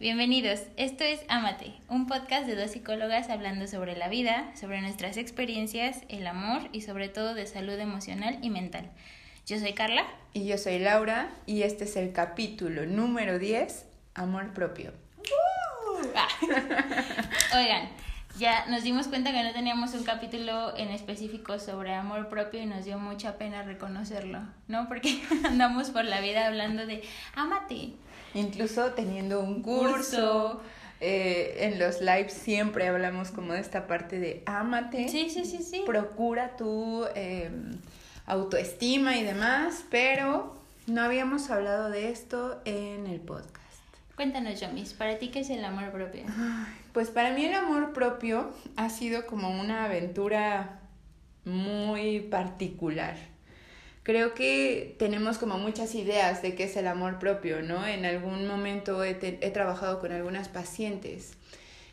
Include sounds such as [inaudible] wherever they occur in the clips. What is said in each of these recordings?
Bienvenidos, esto es Amate, un podcast de dos psicólogas hablando sobre la vida, sobre nuestras experiencias, el amor y sobre todo de salud emocional y mental. Yo soy Carla. Y yo soy Laura y este es el capítulo número 10, Amor propio. Ah. Oigan, ya nos dimos cuenta que no teníamos un capítulo en específico sobre amor propio y nos dio mucha pena reconocerlo, ¿no? Porque [laughs] andamos por la vida hablando de amate, Incluso teniendo un curso. Eh, en los lives siempre hablamos como de esta parte de ámate. Sí, sí, sí, sí. Procura tu em, autoestima y demás, pero no habíamos hablado de esto en el podcast. Cuéntanos, Yomis, ¿para ti qué es el amor propio? Pues para mí el amor propio ha sido como una aventura muy particular creo que tenemos como muchas ideas de qué es el amor propio, ¿no? En algún momento he, he, trabajado con algunas pacientes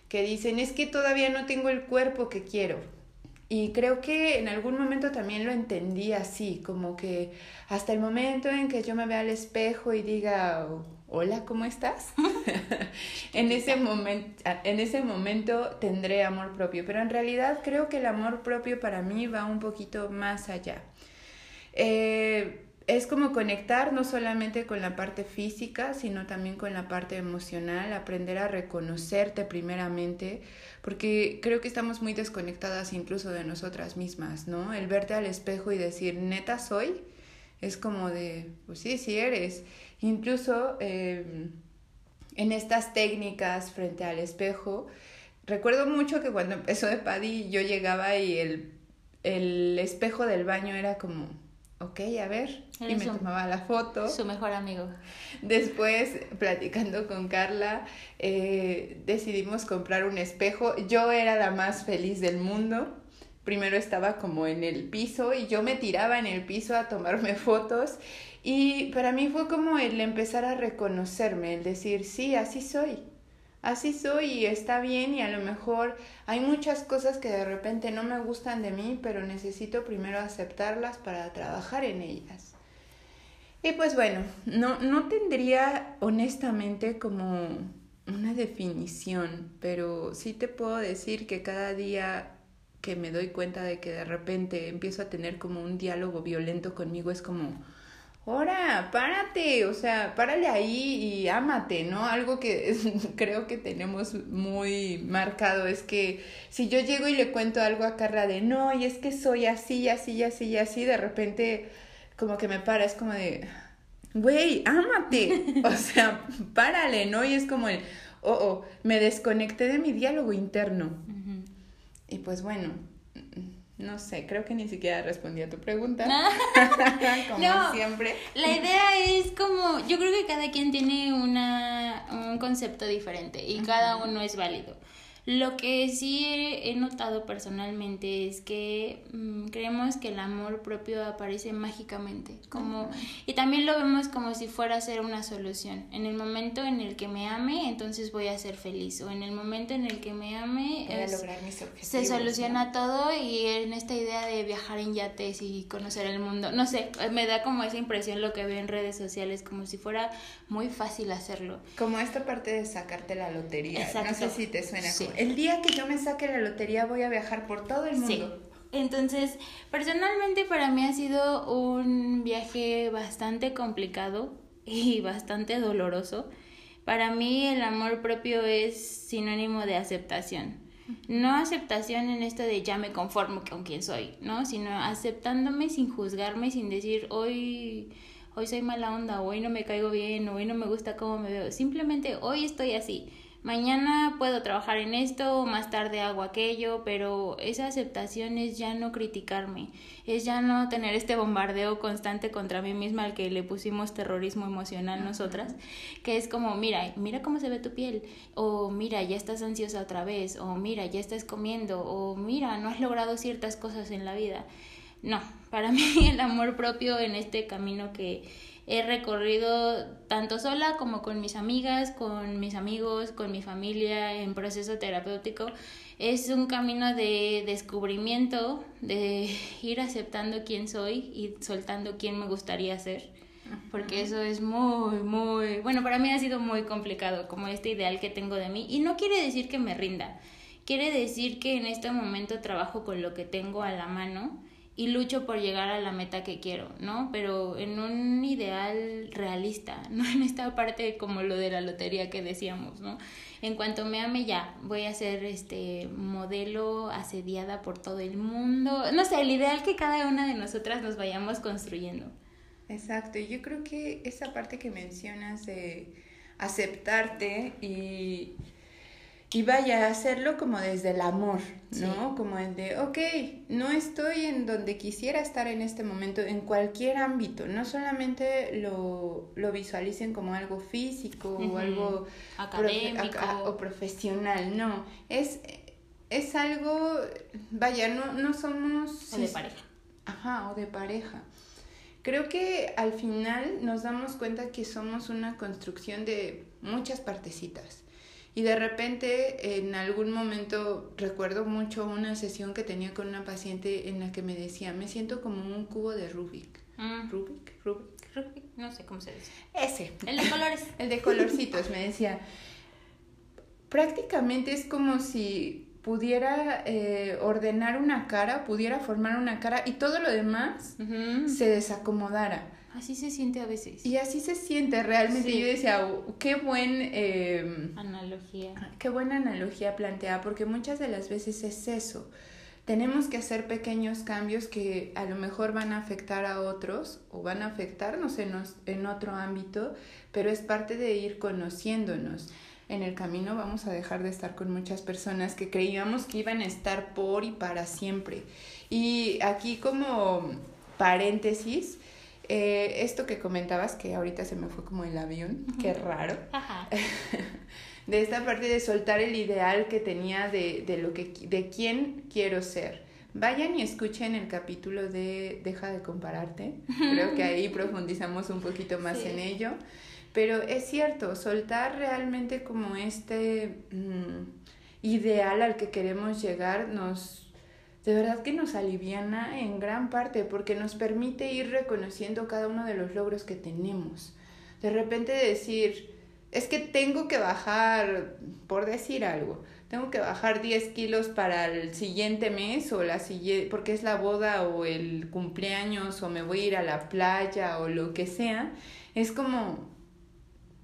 que dicen, es que todavía no tengo el cuerpo que quiero. Y creo que en algún momento también lo entendí así, como que hasta el momento en que yo me vea al espejo y diga, hola, ¿cómo estás? [laughs] en, ese momento, en ese momento tendré amor propio, pero en realidad creo que el amor propio para mí va un poquito más allá. Eh, es como conectar no solamente con la parte física, sino también con la parte emocional, aprender a reconocerte primeramente, porque creo que estamos muy desconectadas incluso de nosotras mismas, ¿no? El verte al espejo y decir, neta soy, es como de, pues sí, sí eres. Incluso em, en estas técnicas frente al espejo, recuerdo mucho que cuando empezó de Paddy yo llegaba y el, el espejo del baño era como ok, a ver, y me tomaba la foto. Su mejor amigo. Después, platicando con Carla, eh, decidimos comprar un espejo. Yo era la más feliz del mundo. Primero estaba como en el piso y yo me tiraba en el piso a tomarme [laughs] fotos y para mí fue como el empezar a reconocerme, el decir, sí, así soy así soy y está bien y a lo mejor hay muchas cosas que de repente no me gustan de mí, pero necesito primero aceptarlas para trabajar en ellas. Y pues bueno, no, no tendría honestamente como una definición, pero sí te puedo decir que cada día que me doy cuenta de que de repente empiezo a tener como un diálogo violento conmigo es como, ahora, párate, o sea, párale ahí y ámate, ¿no? Algo que [laughs] creo que tenemos muy marcado es que si yo llego y le cuento algo a Carla de no, y es que soy así, así, así, así, de repente como que me para, es como de, güey, ámate, [laughs] o sea, párale, ¿no? Y es como el, oh, oh, me desconecté de mi diálogo interno. Y pues bueno, no sé, creo que ni siquiera respondí a tu pregunta. [laughs] como siempre. La idea es como, yo creo que cada quien tiene una, un concepto diferente y cada uno es válido. Lo que sí he, notado personalmente es que mm, creemos que el amor propio aparece mágicamente, como y también lo vemos como si fuera a ser una solución. En el momento en el que me ame, entonces voy a ser feliz, o en el momento en el que me ame, se soluciona todo y en esta idea de viajar en yates y conocer el mundo, no sé, me da como esa impresión lo que veo en redes sociales, como si fuera muy fácil hacerlo. Como esta parte de sacarte la lotería, Exacto. no sé si te suena el día que yo me saque la lotería voy a viajar por todo el mundo. Sí. Entonces, personalmente para mí ha sido un viaje bastante complicado y [laughs] bastante doloroso. Para mí el amor propio es sinónimo de aceptación. No aceptación en esto de ya me conformo con quien soy, ¿no? Sino aceptándome sin juzgarme, sin decir hoy hoy soy mala onda, hoy no me caigo bien, hoy no me gusta cómo me veo. Simplemente hoy estoy así mañana puedo trabajar en esto, más tarde hago aquello, pero esa aceptación es ya no criticarme, es ya no tener este bombardeo constante contra mí misma al que le pusimos terrorismo emocional nosotras, que es como, mira, mira cómo se ve tu piel, o mira, ya estás ansiosa otra vez, o mira, ya estás comiendo, o mira, no has logrado ciertas cosas en la vida. No, para [laughs] mí el amor propio en este camino que he recorrido tanto sola como con mis amigas, con mis amigos, con mi familia en proceso terapéutico. Es un camino de descubrimiento, de ir aceptando quién soy y soltando quién me gustaría ser. porque eso es muy, muy, bueno, para mí ha sido muy complicado, como este ideal que tengo de mí, y no quiere decir que me rinda, quiere decir que en este momento trabajo con lo que tengo a la mano y lucho por llegar a la meta que quiero, ¿no? Pero en un ideal realista, [laughs] no en esta parte como lo de la lotería que decíamos, ¿no? En cuanto me ame ya, voy a ser este modelo asediada por todo el mundo, no sé, el ideal que cada una de nosotras nos vayamos construyendo. Exacto, yo creo que esa parte que mencionas de aceptarte y, y vaya, hacerlo como desde el amor, ¿no? Como el de, ok, no estoy en donde quisiera estar en este momento, en cualquier ámbito, no solamente lo, lo visualicen como algo físico o algo académico o profesional, no, es, es algo, vaya, no, no somos... O de pareja. Ajá, o de pareja. Creo que al final nos damos cuenta que somos una construcción de muchas partecitas. Y de repente, en algún momento, recuerdo mucho una sesión que tenía con una paciente en la que me decía, me siento como un cubo de Rubik. Mm. Rubik, Rubik. Rubik, no sé cómo se dice. Ese. El de colores. [laughs] El de colorcitos, me decía. Prácticamente es como si pudiera eh, ordenar una cara, pudiera formar una cara y todo lo demás se desacomodara. Así se siente a veces. Y así se siente realmente. Yo decía, qué buen... Eh, analogía. Qué buena analogía plantea, porque muchas de las veces es eso. Tenemos que hacer pequeños cambios que a lo mejor van a afectar a otros o van a afectarnos en, en otro ámbito, pero es parte de ir conociéndonos en el camino vamos a dejar de estar con muchas personas que creíamos que iban a estar por y para siempre. Y aquí como paréntesis, eh, esto que comentabas, que ahorita se me fue como el avión, qué raro. [laughs] de esta parte de soltar el ideal que tenía de, de, lo que, de quién quiero ser. Vayan y escuchen el capítulo de Deja de compararte. Creo que ahí [laughs] profundizamos un poquito más en ello. Pero es cierto, soltar realmente como este mm, ideal al que queremos llegar nos, de verdad que nos aliviana en gran parte porque nos permite ir reconociendo cada uno de los logros que tenemos. De repente decir, es que tengo que bajar, por decir algo, tengo que bajar 10 kilos para el siguiente mes o la siguiente, porque es la boda o el cumpleaños o me voy a ir a la playa o lo que sea. Es como,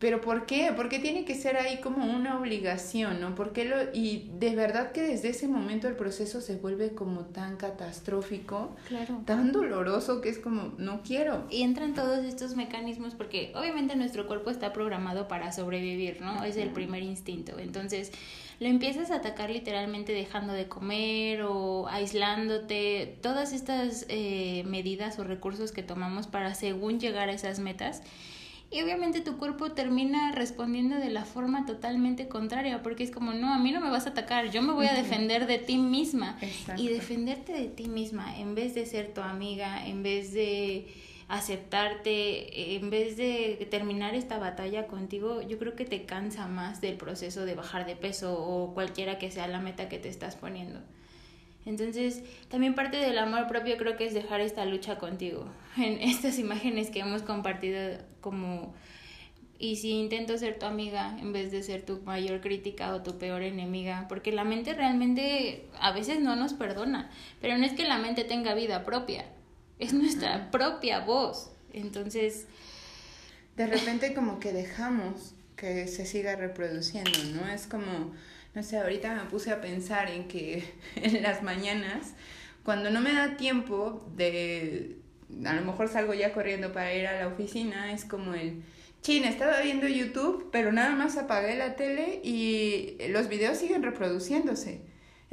pero ¿por qué? ¿Por qué tiene que ser ahí como una obligación, no? ¿Por qué lo y de verdad que desde ese momento el proceso se vuelve como tan catastrófico, claro. tan doloroso que es como no quiero. Y entran todos estos mecanismos porque obviamente nuestro cuerpo está programado para sobrevivir, ¿no? Es el primer instinto. Entonces, lo empiezas a atacar literalmente dejando de comer o aislándote, todas estas eh, medidas o recursos que tomamos para según llegar a esas metas y obviamente tu cuerpo termina respondiendo de la forma totalmente contraria, porque es como, no, a mí no me vas a atacar, yo me voy a defender de ti misma. Y defenderte de ti misma, en vez de ser tu amiga, en vez de aceptarte, en vez de terminar esta batalla contigo, yo creo que te cansa más del proceso de bajar de peso o cualquiera que sea la meta que te estás poniendo. Entonces, también parte del amor propio creo que es dejar esta lucha contigo. [laughs] En estas imágenes que hemos compartido como, y si intento ser tu amiga en vez de ser tu mayor crítica o tu peor enemiga, porque la mente realmente a veces no nos perdona, pero no es que la mente tenga vida propia, es nuestra propia voz. Entonces... De repente como que dejamos que se siga reproduciendo, ¿no? Es como no sé, ahorita me puse a pensar en que [laughs] en las mañanas, cuando no me da tiempo de, a lo mejor salgo ya corriendo para ir a la oficina, es como el, chin, estaba viendo YouTube, pero nada más apagué la tele y los videos siguen reproduciéndose.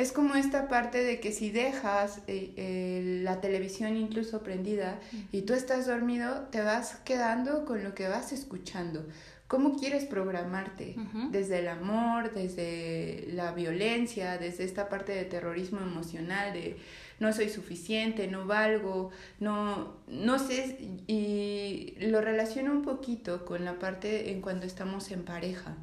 Es como esta parte de que si dejas eh, la televisión incluso prendida y tú estás dormido, te vas quedando con lo que vas escuchando. ¿Cómo quieres programarte? Desde el amor, desde la violencia, desde esta parte de terrorismo emocional, de no soy suficiente, no valgo, no, no sé, y lo relaciono un poquito con la parte en cuando estamos en pareja,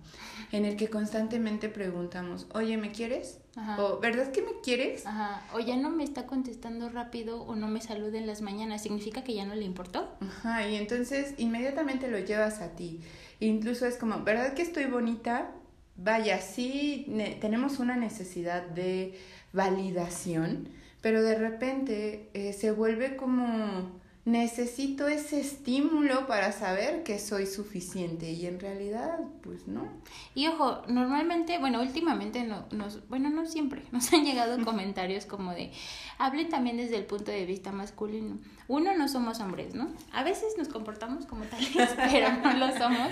en el que constantemente preguntamos, oye, ¿me quieres? O, ¿verdad que me quieres? Ajá. O ya no me está contestando rápido o no me saluda en las mañanas. ¿Significa que ya no le importó? Ajá, y entonces inmediatamente lo llevas a ti. Incluso es como, ¿verdad que estoy bonita? Vaya, sí tenemos una necesidad de validación, pero de repente eh, se vuelve como necesito ese estímulo para saber que soy suficiente y en realidad pues no. Y ojo, normalmente, bueno, últimamente no, nos, bueno, no siempre, [laughs] nos han llegado comentarios como de, hablen también desde el punto de vista masculino. Uno, no somos hombres, ¿no? A veces nos comportamos como tales, [laughs] pero no lo somos.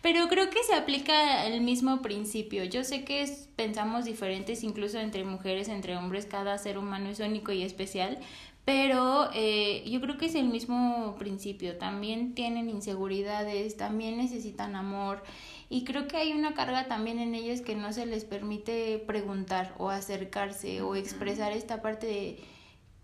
Pero creo que se aplica el mismo principio. Yo sé que pensamos diferentes incluso entre mujeres, entre hombres, cada ser humano es único y especial, pero eh, yo creo que es el mismo principio, también tienen inseguridades, también necesitan amor y creo que hay una carga también en ellos que no se les permite preguntar o acercarse o expresar esta parte de,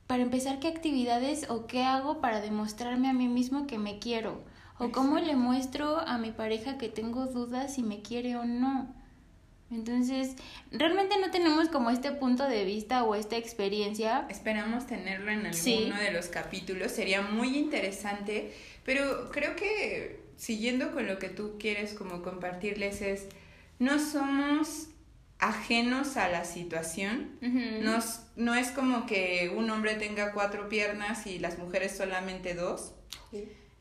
para empezar, qué actividades o qué hago para demostrarme a mí mismo que me quiero o cómo le muestro a mi pareja que tengo dudas si me quiere o no. Entonces, realmente no tenemos como este punto de vista o esta experiencia. Esperamos tenerlo en alguno de los capítulos, sería muy interesante, pero creo que siguiendo con lo que tú quieres como compartirles es, no somos ajenos a la situación, no es como que un hombre tenga cuatro piernas y las mujeres solamente dos.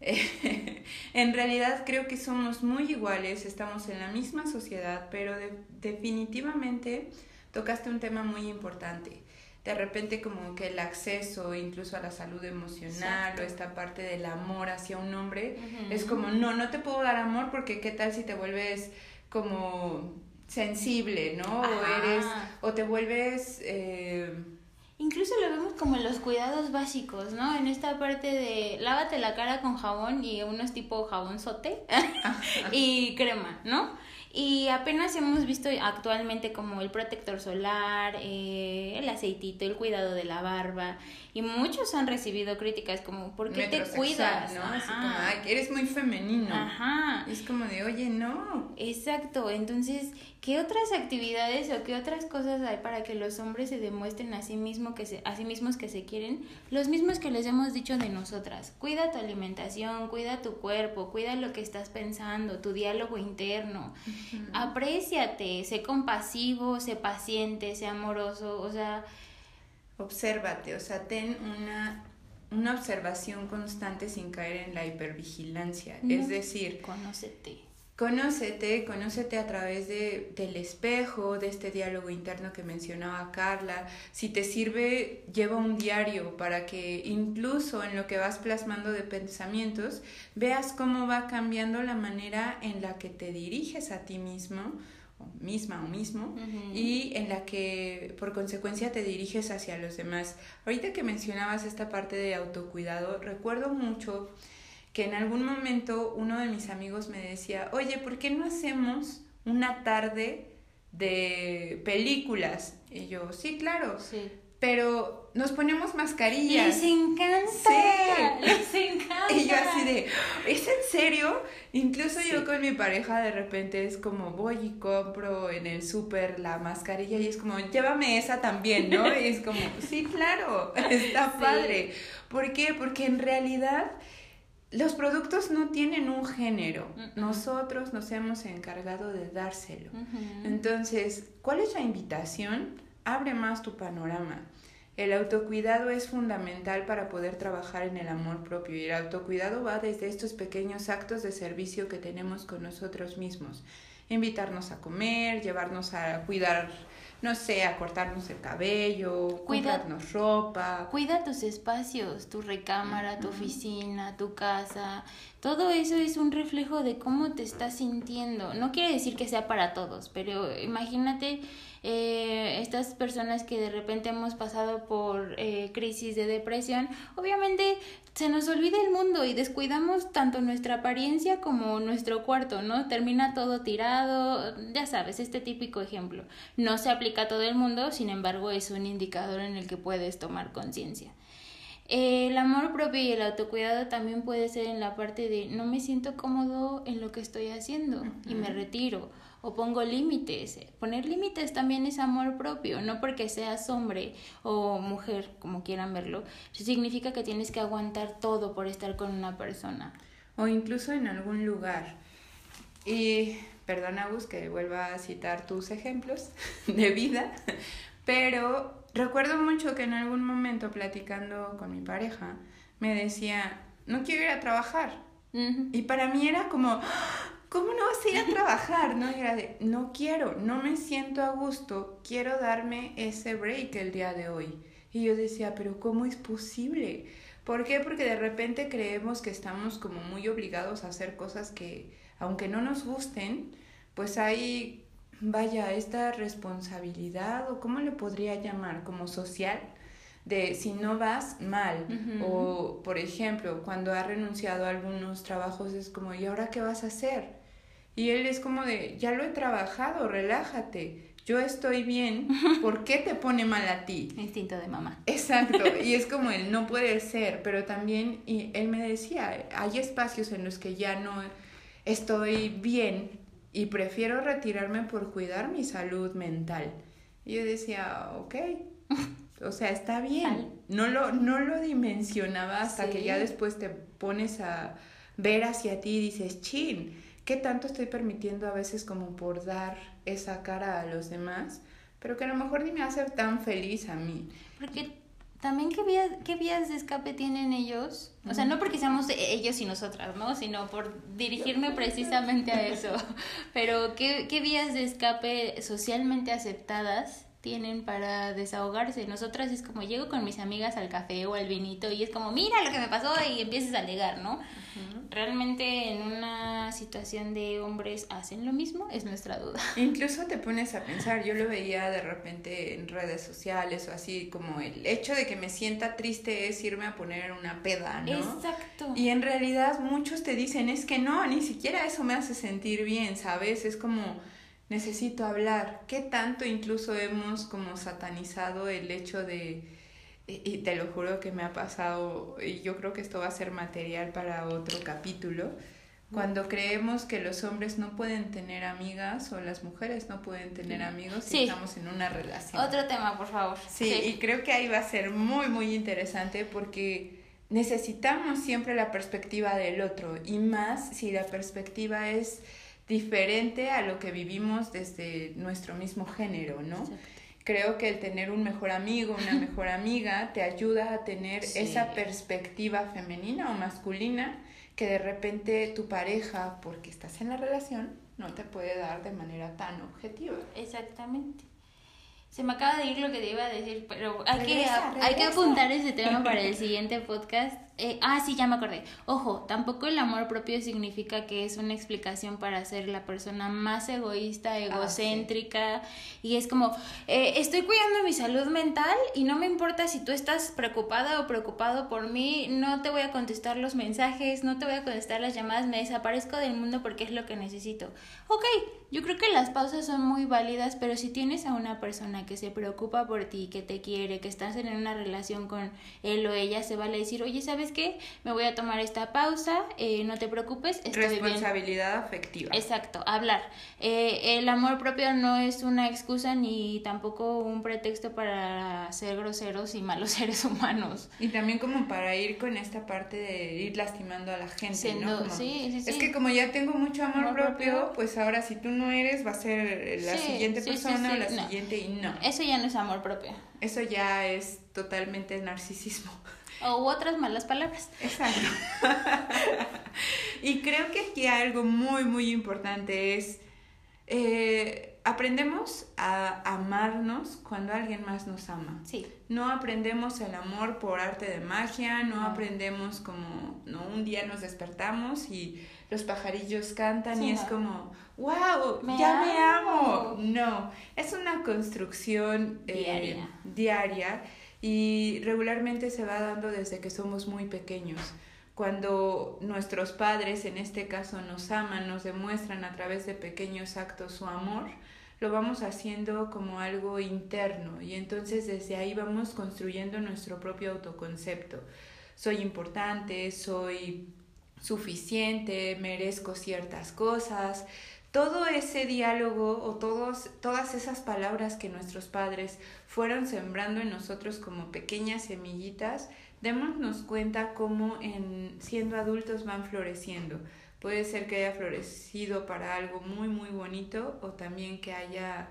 [laughs] en realidad creo que somos muy iguales, estamos en la misma sociedad, pero definitivamente tocaste un tema muy importante. De repente como que el acceso incluso a la salud emocional o esta parte del amor hacia un hombre es como, no, no te puedo dar amor porque qué tal si te vuelves como sensible, ¿no? O eres, o te vuelves... Eh, Incluso lo vemos como en los cuidados básicos, ¿no? En esta parte de lávate la cara con jabón y unos tipo jabón sote [laughs] y crema, ¿no? Y apenas hemos visto actualmente como el protector solar, eh, el aceitito, el cuidado de la barba. Y muchos han recibido críticas como, ¿por qué te cuidas? ¿no? Así como, ay, eres muy femenino. Ajá. Es como de, oye, no. Exacto. Entonces, ¿qué otras actividades o qué otras cosas hay para que los hombres se demuestren a sí, mismo que se, a sí mismos que se quieren? Los mismos que les hemos dicho de nosotras. Cuida tu alimentación, cuida tu cuerpo, cuida lo que estás pensando, tu diálogo interno. Apréciate, sé compasivo, sé paciente, sé amoroso, o sea obsérvate, o sea, ten una, una observación constante sin caer en la hipervigilancia. es decir, conócete. Conócete, conócete a través de, del espejo, de este diálogo interno que mencionaba Carla. Si te sirve, lleva un diario para que incluso en lo que vas plasmando de pensamientos, veas cómo va cambiando la manera en la que te diriges a ti mismo misma o mismo y en la que por consecuencia te diriges hacia los demás. Ahorita que mencionabas esta parte de autocuidado, recuerdo mucho que en algún momento uno de mis amigos me decía, oye, ¿por qué no hacemos una tarde de películas? Y yo, sí, claro. Sí pero nos ponemos mascarillas. Les encanta. Sí. Les encanta. Y yo así de, ¿es en serio? Incluso yo con mi pareja de repente es como voy y compro en el súper la mascarilla y es como, llévame esa también, ¿no? Y es como, sí, claro, [laughs] está padre. ¿Por qué? Porque en realidad los productos no tienen un género. Nosotros nos hemos encargado de dárselo. Entonces, ¿cuál es la invitación? abre más tu panorama. El autocuidado es fundamental para poder trabajar en el amor propio y el autocuidado va desde estos pequeños actos de servicio que tenemos con nosotros mismos. Invitarnos a comer, llevarnos a cuidar, no sé, a cortarnos el cabello, cuidarnos ropa. Cuida tus espacios, tu recámara, tu oficina, tu casa. Todo eso es un reflejo de cómo te estás sintiendo. No quiere decir que sea para todos, pero imagínate eh, estas personas que de repente hemos pasado por eh, crisis de depresión, obviamente se nos olvida el mundo y descuidamos tanto nuestra apariencia como nuestro cuarto, ¿no? Termina todo tirado, ya sabes, este típico ejemplo. No se aplica a todo el mundo, sin embargo es un indicador en el que puedes tomar conciencia. El amor propio y el autocuidado también puede ser en la parte de no me siento cómodo en lo que estoy haciendo y me retiro o pongo límites. Poner límites también es amor propio, no porque seas hombre o mujer, como quieran verlo, significa que tienes que aguantar todo por estar con una persona. O incluso en algún lugar. Y perdona, Gus, que vuelva a citar tus ejemplos [laughs] de vida, pero recuerdo mucho que en algún momento platicando con mi pareja, me decía, no quiero ir a trabajar. Y para mí era como, ¿cómo no vas a ir a trabajar? No, era de, no quiero, no me siento a gusto, quiero darme ese break el día de hoy. Y yo decía, pero ¿cómo es posible? ¿Por qué? Porque de repente creemos que estamos como muy obligados a hacer cosas que, aunque no nos gusten, pues hay, vaya, esta responsabilidad, o cómo le podría llamar, como social, de si no vas mal. O por ejemplo cuando ha renunciado a algunos trabajos es como y ahora qué vas a hacer y él es como de ya lo he trabajado relájate. Yo estoy bien. [laughs] ¿por qué te pone mal a ti? instinto de mamá. Exacto. [laughs] Y es como él no puede ser pero también y él me decía hay espacios en los que ya no estoy bien y prefiero retirarme por cuidar mi salud mental y yo decía ok [laughs] o sea, está bien. No lo, no lo dimensionaba hasta que ya después te pones a ver hacia ti y dices, chin, ¿qué tanto estoy permitiendo a veces como por dar esa cara a los demás? Pero que a lo mejor ni me hace tan feliz a mí. Porque también qué vías, qué vías de escape tienen ellos. O sea, no porque seamos ellos y nosotras, ¿no? Sino por dirigirme [laughs] precisamente a eso. Pero qué, qué vías de escape socialmente aceptadas tienen para desahogarse. Nosotras es como llego con mis amigas al café o al vinito y es como, mira lo que me pasó y empiezas a alegar, ¿no? Realmente en una situación de hombres hacen lo mismo, es nuestra duda. [laughs] Incluso te pones a pensar, yo lo veía de repente en redes sociales o así, como el hecho de que me sienta triste es irme a poner una peda, ¿no? Exacto. Y en realidad muchos te dicen, es que no, ni siquiera eso me hace sentir bien, ¿sabes? Es como necesito hablar. ¿Qué tanto incluso hemos como satanizado el hecho de, y te lo juro que me ha pasado, y yo creo que esto va a ser material para otro capítulo, cuando creemos que los hombres no pueden tener amigas o las mujeres no pueden tener amigos si estamos en una relación. Otro tema, por favor. Sí, sí, y creo que ahí va a ser muy, muy interesante porque necesitamos siempre la perspectiva del otro y más si la perspectiva es diferente a lo que vivimos desde nuestro mismo género, ¿no? Creo que el tener un mejor amigo, una [laughs] mejor amiga, te ayuda a tener esa perspectiva femenina o masculina que de repente tu pareja, porque estás en la relación, no te puede dar de manera tan objetiva. Exactamente. Se me acaba de ir lo que te iba a decir, pero hay, que, hay que apuntar ese tema para el [laughs] siguiente podcast eh, ah, sí, ya me acordé. Ojo, tampoco el amor propio significa que es una explicación para ser la persona más egoísta, ah, egocéntrica. Y es como, eh, estoy cuidando mi salud mental y no me importa si tú estás preocupada o preocupado por mí, no te voy a contestar los mensajes, no te voy a contestar las llamadas, me desaparezco del mundo porque es lo que necesito. Ok, yo creo que las pausas son muy válidas, pero si tienes a una persona que se preocupa por ti, que te quiere, que estás en una relación con él o ella, se vale decir, oye, ¿sabes que Me voy a tomar esta pausa, eh, no te preocupes. Responsabilidad afectiva. Exacto, hablar. Eh, el amor propio no es una excusa ni tampoco un pretexto para ser groseros y malos [laughs] seres humanos. Y también como para ir con esta parte de ir lastimando a la gente, ¿no? Es que como ya tengo mucho amor, propio, pues ahora si tú no eres, va a ser la siguiente persona o la siguiente y no. Eso ya no es amor propio. Eso ya es totalmente narcisismo. O otras malas palabras. Exacto. [laughs] y creo que aquí algo muy, muy importante es, eh, aprendemos a amarnos cuando alguien más nos ama. Sí. No aprendemos el amor por arte de magia, no, aprendemos como, no, un día nos despertamos y los pajarillos cantan y es como, wow, ya me amo. No, es una construcción eh, diaria y regularmente se va dando desde que somos muy pequeños. Cuando nuestros padres, en este caso, nos aman, nos demuestran a través de pequeños actos su amor, lo vamos haciendo como algo interno y entonces desde ahí vamos construyendo nuestro propio autoconcepto. Soy importante, soy suficiente, merezco ciertas cosas, todo ese diálogo o todos, todas esas palabras que nuestros padres fueron sembrando en nosotros como pequeñas semillitas, démonos cuenta cómo en siendo adultos van floreciendo. Puede ser que haya florecido para algo muy muy bonito o también que haya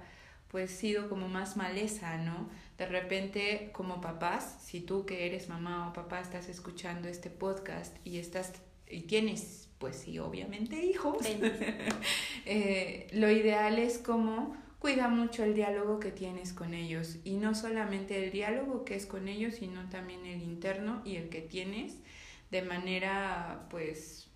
pues sido como más maleza, ¿no? De repente como papás, si tú que eres mamá o papá estás escuchando este podcast y estás y tienes pues sí, obviamente hijos, [laughs] eh, lo ideal es como cuida mucho el diálogo que tienes con ellos y no solamente el diálogo que es con ellos, sino también el interno y el que tienes de manera pues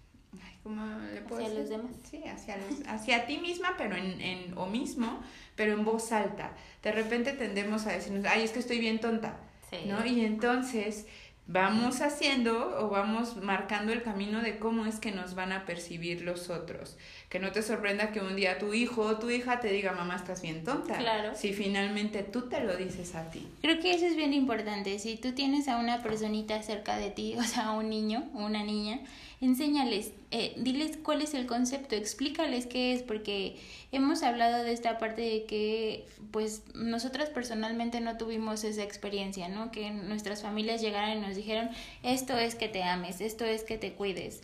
¿cómo le puedo hacia los demás. Sí, hacia, hacia ti misma, pero en, en, o mismo, pero en voz alta. De repente tendemos a decirnos, ay, es que estoy bien tonta, ¿no? Y entonces vamos haciendo o vamos marcando el camino de cómo es que nos van a percibir los otros. Que no te sorprenda que un día tu hijo o tu hija te diga, mamá, estás bien tonta. Claro. Si finalmente tú te lo dices a ti. Creo que eso es bien importante. Si tú tienes a una personita cerca de ti, [laughs] o sea, un niño o una niña, enséñales, eh, diles cuál es el concepto, explícales qué es, porque hemos hablado de esta parte de que, pues, nosotras personalmente no tuvimos esa experiencia, ¿no? Que nuestras familias llegaran y nos dijeron, esto es que te ames, esto es que te cuides.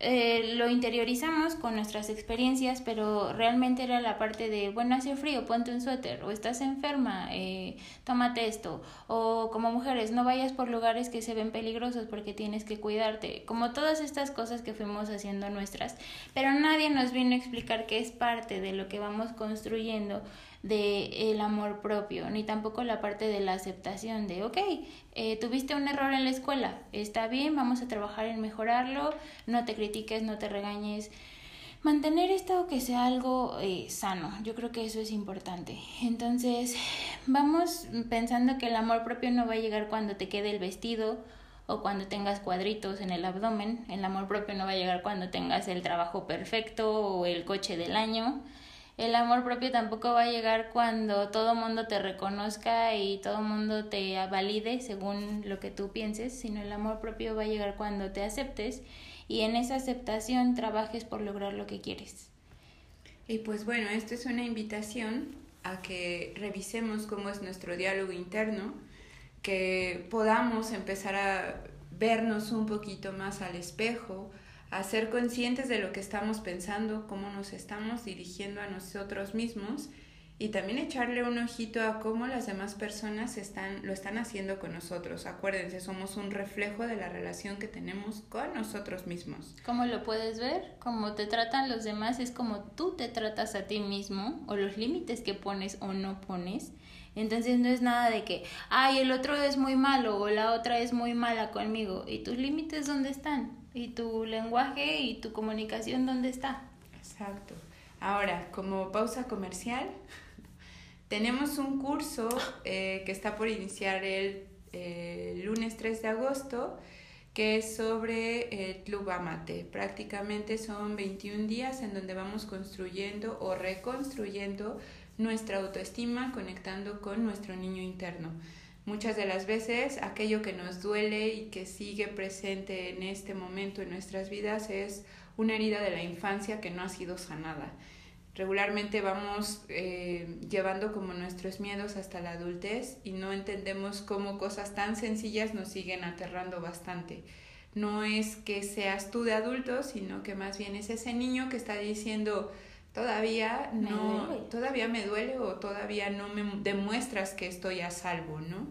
Eh, lo interiorizamos con nuestras experiencias, pero realmente era la parte de, bueno, hace frío, ponte un suéter, o estás enferma, eh, tómate esto, o como mujeres, no vayas por lugares que se ven peligrosos porque tienes que cuidarte, como todas estas cosas que fuimos haciendo nuestras, pero nadie nos vino a explicar que es parte de lo que vamos construyendo de el amor propio, ni tampoco la parte de la aceptación de, ok, eh, tuviste un error en la escuela, está bien, vamos a trabajar en mejorarlo, no te critiques, no te regañes. Mantener esto que sea algo eh, sano, yo creo que eso es importante. Entonces, vamos pensando que el amor propio no va a llegar cuando te quede el vestido o cuando tengas cuadritos en el abdomen. El amor propio no va a llegar cuando tengas el trabajo perfecto o el coche del año. El amor propio tampoco va a llegar cuando todo mundo te reconozca y todo mundo te valide según lo que tú pienses, sino el amor propio va a llegar cuando te aceptes y en esa aceptación trabajes por lograr lo que quieres. Y pues bueno, esto es una invitación a que revisemos cómo es nuestro diálogo interno, que podamos empezar a vernos un poquito más al espejo, a ser conscientes de lo que estamos pensando, cómo nos estamos dirigiendo a nosotros mismos y también echarle un ojito a cómo las demás personas están, lo están haciendo con nosotros. Acuérdense, somos un reflejo de la relación que tenemos con nosotros mismos. ¿Cómo lo puedes ver? Cómo te tratan los demás es como tú te tratas a ti mismo o los límites que pones o no pones. Entonces no es nada de que, ay, el otro es muy malo o la otra es muy mala conmigo. ¿Y tus límites dónde están? ¿Y tu lenguaje y tu comunicación dónde está? Exacto. Ahora, como pausa comercial, [laughs] tenemos un curso eh, que está por iniciar el eh, lunes 3 de agosto que es sobre el Club Amate. Prácticamente son 21 días en donde vamos construyendo o reconstruyendo nuestra autoestima conectando con nuestro niño interno. Muchas de las veces aquello que nos duele y que sigue presente en este momento en nuestras vidas es una herida de la infancia que no ha sido sanada. Regularmente vamos eh, llevando como nuestros miedos hasta la adultez y no entendemos cómo cosas tan sencillas nos siguen aterrando bastante. No es que seas tú de adulto, sino que más bien es ese niño que está diciendo, todavía no, todavía me duele o todavía no me demuestras que estoy a salvo, ¿no?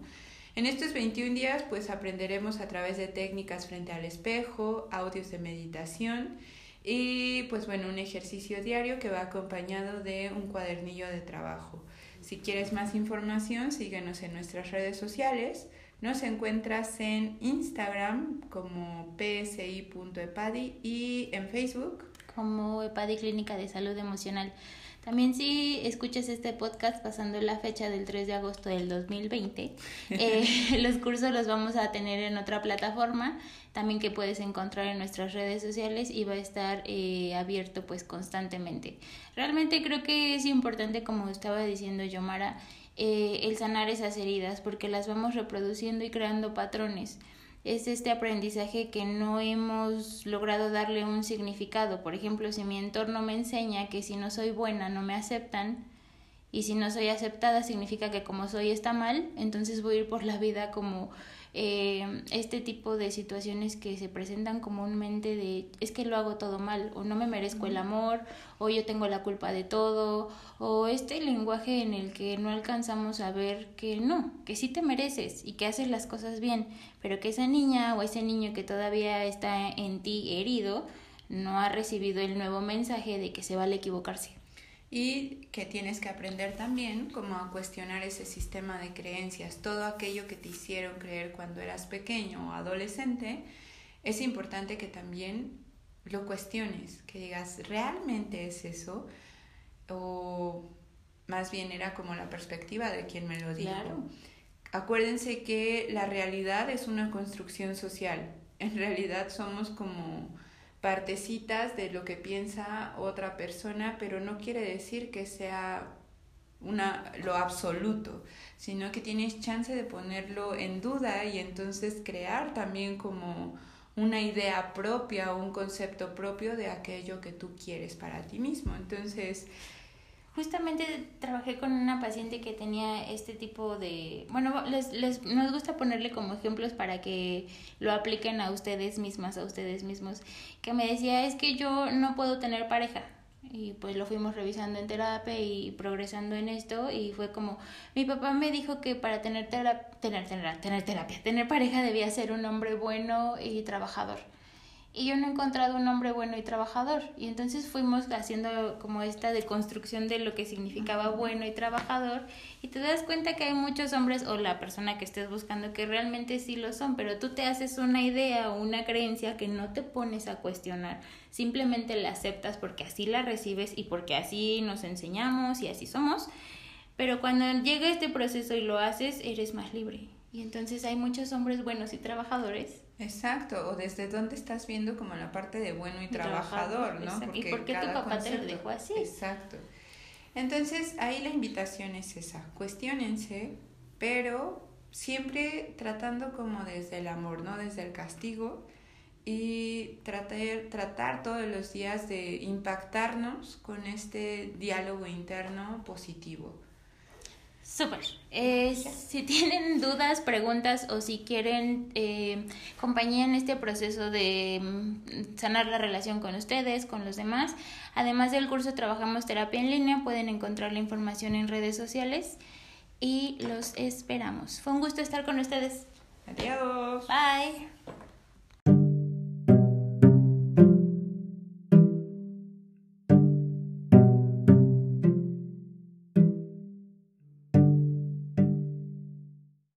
En estos 21 días pues aprenderemos a través de técnicas frente al espejo, audios de meditación y pues bueno, un ejercicio diario que va acompañado de un cuadernillo de trabajo. Si quieres más información, síguenos en nuestras redes sociales. Nos encuentras en Instagram como psi.epadi y en Facebook como EPADI Clínica de Salud Emocional. También si escuchas este podcast pasando la fecha del 3 de agosto del 2020, [laughs] eh, los cursos los vamos a tener en otra plataforma, también que puedes encontrar en nuestras redes sociales y va a estar eh, abierto pues constantemente. Realmente creo que es importante, como estaba diciendo Yomara, eh, el sanar esas heridas porque las vamos reproduciendo y creando patrones. Es este aprendizaje que no hemos logrado darle un significado. Por ejemplo, si mi entorno me enseña que si no soy buena no me aceptan y si no soy aceptada significa que como soy está mal, entonces voy a ir por la vida como eh, este tipo de situaciones que se presentan comúnmente de es que lo hago todo mal o no me merezco el amor o yo tengo la culpa de todo o este lenguaje en el que no alcanzamos a ver que no, que sí te mereces y que haces las cosas bien, pero que esa niña o ese niño que todavía está en ti herido no ha recibido el nuevo mensaje de que se vale equivocarse y que tienes que aprender también como a cuestionar ese sistema de creencias, todo aquello que te hicieron creer cuando eras pequeño o adolescente, es importante que también lo cuestiones, que digas, ¿realmente es eso? O más bien era como la perspectiva de quien me lo dijo. Acuérdense que la realidad es una construcción social. En realidad somos como partecitas de lo que piensa otra persona, pero no quiere decir que sea una, lo absoluto, sino que tienes chance de ponerlo en duda y entonces crear también como una idea propia o un concepto propio de aquello que tú quieres para ti mismo. Entonces, justamente trabajé con una paciente que tenía este tipo de, bueno, les, les, nos gusta ponerle como ejemplos para que lo apliquen a ustedes mismas, a ustedes mismos, que me decía, es que yo no puedo tener pareja. Y pues lo fuimos revisando en terapia y progresando en esto y fue como, mi papá me dijo que para tener, tener, tener, tener terapia, tener pareja debía ser un hombre bueno y trabajador y yo no he encontrado un hombre bueno y trabajador. Y entonces fuimos haciendo como esta deconstrucción de lo que significaba bueno y trabajador y te das cuenta que hay muchos hombres o la persona que estés buscando que realmente sí lo son, pero tú te haces una idea o una creencia que no te pones a cuestionar, simplemente la aceptas porque así la recibes y porque así nos enseñamos y así somos. Pero cuando llega este proceso y lo haces, eres más libre. Y entonces hay muchos hombres buenos y trabajadores Exacto, o desde dónde estás viendo como la parte de bueno y trabajador, ¿no? Porque ¿Y por qué tu papá te lo dejó así? Exacto. Entonces, ahí la invitación es esa, cuestionense, pero siempre tratando como desde el amor, ¿no? Desde el castigo y tratar, tratar todos los días de impactarnos con este diálogo interno positivo. Súper. Eh, si tienen [laughs] dudas, preguntas o si quieren eh, compañía en este proceso de mm, sanar la relación con ustedes, con los demás, además del curso Trabajamos Terapia en Línea, pueden encontrar la información en redes sociales y los esperamos. Fue un gusto estar con ustedes. Adiós. Bye.